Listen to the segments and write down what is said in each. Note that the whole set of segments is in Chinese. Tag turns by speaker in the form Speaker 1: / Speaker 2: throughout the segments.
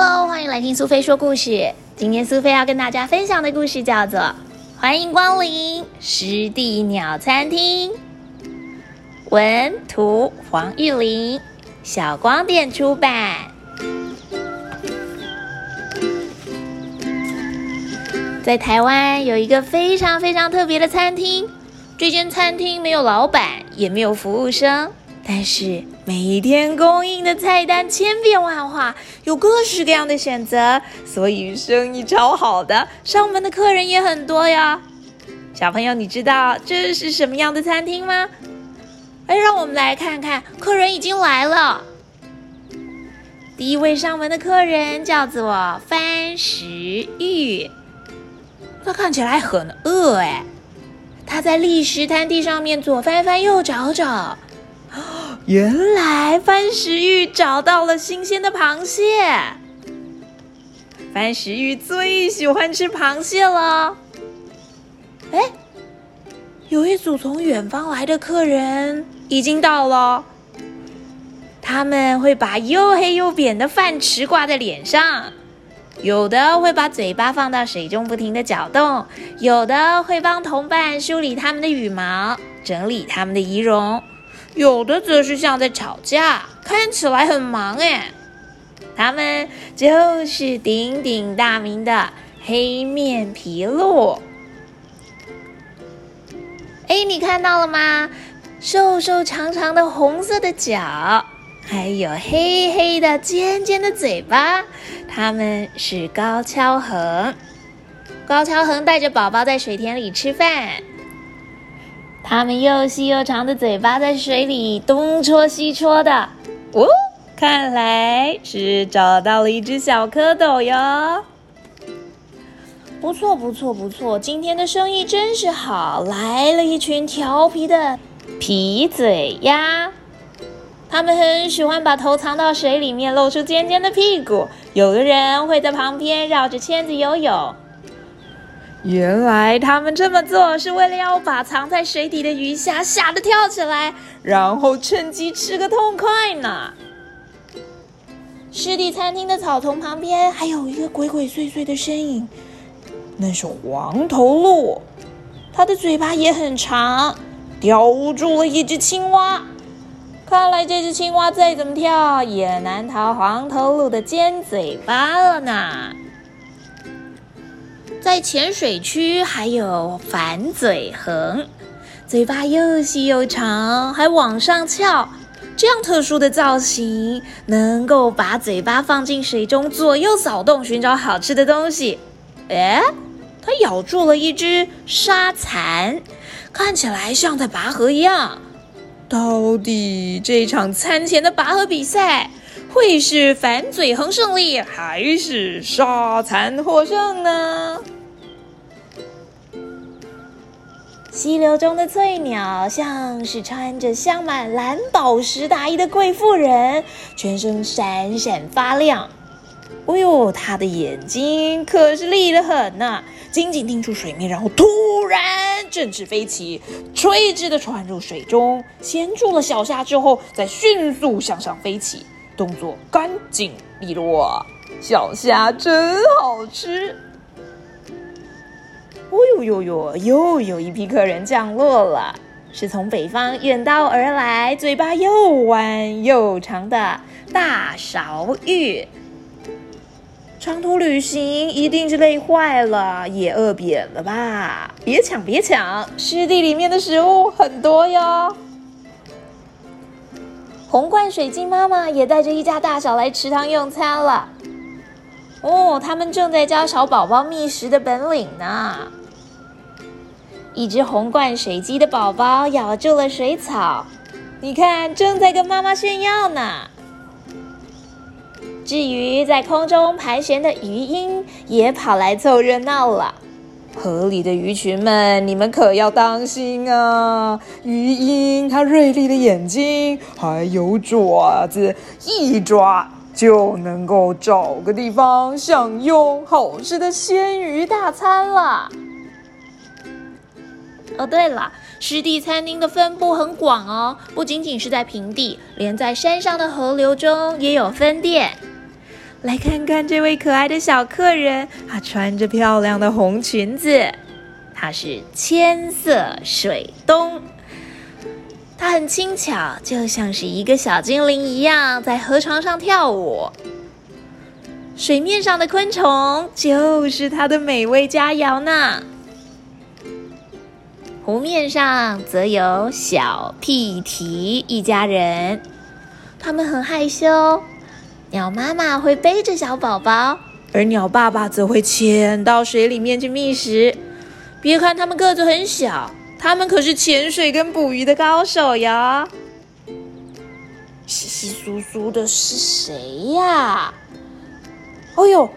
Speaker 1: Hello，欢迎来听苏菲说故事。今天苏菲要跟大家分享的故事叫做《欢迎光临湿地鸟餐厅》。文图黄玉玲，小光点出版。在台湾有一个非常非常特别的餐厅，这间餐厅没有老板，也没有服务生。但是每天供应的菜单千变万化，有各式各样的选择，所以生意超好的，上门的客人也很多呀。小朋友，你知道这是什么样的餐厅吗？哎，让我们来看看，客人已经来了。第一位上门的客人叫做番石玉，他看起来很饿哎，他在砾石滩地上面左翻翻右找找。原来番石玉找到了新鲜的螃蟹。番石玉最喜欢吃螃蟹了。哎，有一组从远方来的客人已经到了。他们会把又黑又扁的饭匙挂在脸上，有的会把嘴巴放到水中不停的搅动，有的会帮同伴梳理他们的羽毛，整理他们的仪容。有的则是像在吵架，看起来很忙哎。他们就是鼎鼎大名的黑面琵鹭。哎，你看到了吗？瘦瘦长长的红色的脚，还有黑黑的尖尖的嘴巴。他们是高跷横。高跷横带着宝宝在水田里吃饭。它们又细又长的嘴巴在水里东戳西戳的，哦，看来是找到了一只小蝌蚪哟。不错，不错，不错，今天的生意真是好，来了一群调皮的皮嘴鸭。它们很喜欢把头藏到水里面，露出尖尖的屁股。有的人会在旁边绕着圈子游泳。原来他们这么做是为了要把藏在水底的鱼虾吓得跳起来，然后趁机吃个痛快呢。湿地餐厅的草丛旁边还有一个鬼鬼祟祟的身影，那是黄头鹿，它的嘴巴也很长，叼住了一只青蛙。看来这只青蛙再怎么跳也难逃黄头鹿的尖嘴巴了呢。在浅水区还有反嘴横，嘴巴又细又长，还往上翘。这样特殊的造型，能够把嘴巴放进水中左右扫动，寻找好吃的东西。哎，它咬住了一只沙蚕，看起来像在拔河一样。到底这场餐前的拔河比赛，会是反嘴横胜利，还是沙蚕获胜呢？溪流中的翠鸟像是穿着镶满蓝宝石大衣的贵妇人，全身闪闪发亮。哦呦，它的眼睛可是利得很呐，紧紧盯住水面，然后突然振翅飞起，垂直的穿入水中，衔住了小虾之后，再迅速向上飞起，动作干净利落。小虾真好吃。哦呦呦呦！又有一批客人降落了，是从北方远道而来、嘴巴又弯又长的大勺玉。长途旅行一定是累坏了，也饿扁了吧？别抢，别抢！湿地里面的食物很多哟。红冠水晶妈妈也带着一家大小来池塘用餐了。哦，他们正在教小宝宝觅食的本领呢。一只红冠水鸡的宝宝咬住了水草，你看，正在跟妈妈炫耀呢。至于在空中盘旋的鱼鹰，也跑来凑热闹了。河里的鱼群们，你们可要当心啊！鱼鹰它锐利的眼睛，还有爪子，一抓就能够找个地方享用好吃的鲜鱼大餐了。哦，对了，湿地餐厅的分布很广哦，不仅仅是在平地，连在山上的河流中也有分店。来看看这位可爱的小客人，她穿着漂亮的红裙子，她是千色水东。她很轻巧，就像是一个小精灵一样，在河床上跳舞。水面上的昆虫就是她的美味佳肴呢。湖面上则有小屁蹄一家人，他们很害羞。鸟妈妈会背着小宝宝，而鸟爸爸则会潜到水里面去觅食。别看它们个子很小，它们可是潜水跟捕鱼的高手呀！稀稀疏疏的是谁呀？哦呦，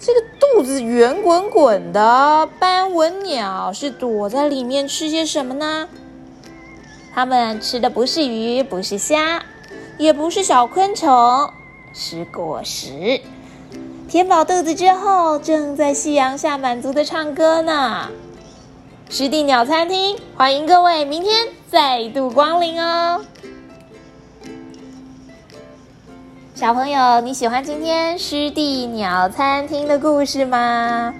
Speaker 1: 这个肚子圆滚滚的斑纹鸟是躲在里面吃些什么呢？它们吃的不是鱼，不是虾。也不是小昆虫，是果实。填饱肚子之后，正在夕阳下满足的唱歌呢。湿地鸟餐厅欢迎各位明天再度光临哦。小朋友，你喜欢今天湿地鸟餐厅的故事吗？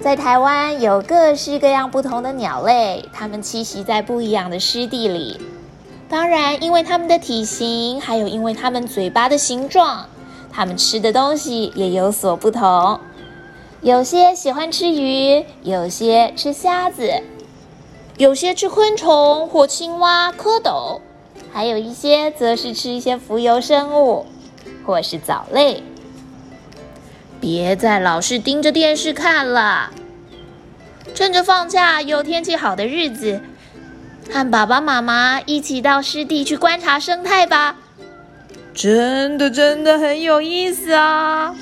Speaker 1: 在台湾有各式各样不同的鸟类，它们栖息在不一样的湿地里。当然，因为它们的体型，还有因为它们嘴巴的形状，它们吃的东西也有所不同。有些喜欢吃鱼，有些吃虾子，有些吃昆虫或青蛙、蝌蚪，还有一些则是吃一些浮游生物或是藻类。别再老是盯着电视看了，趁着放假有天气好的日子。和爸爸妈妈一起到湿地去观察生态吧，真的真的很有意思啊！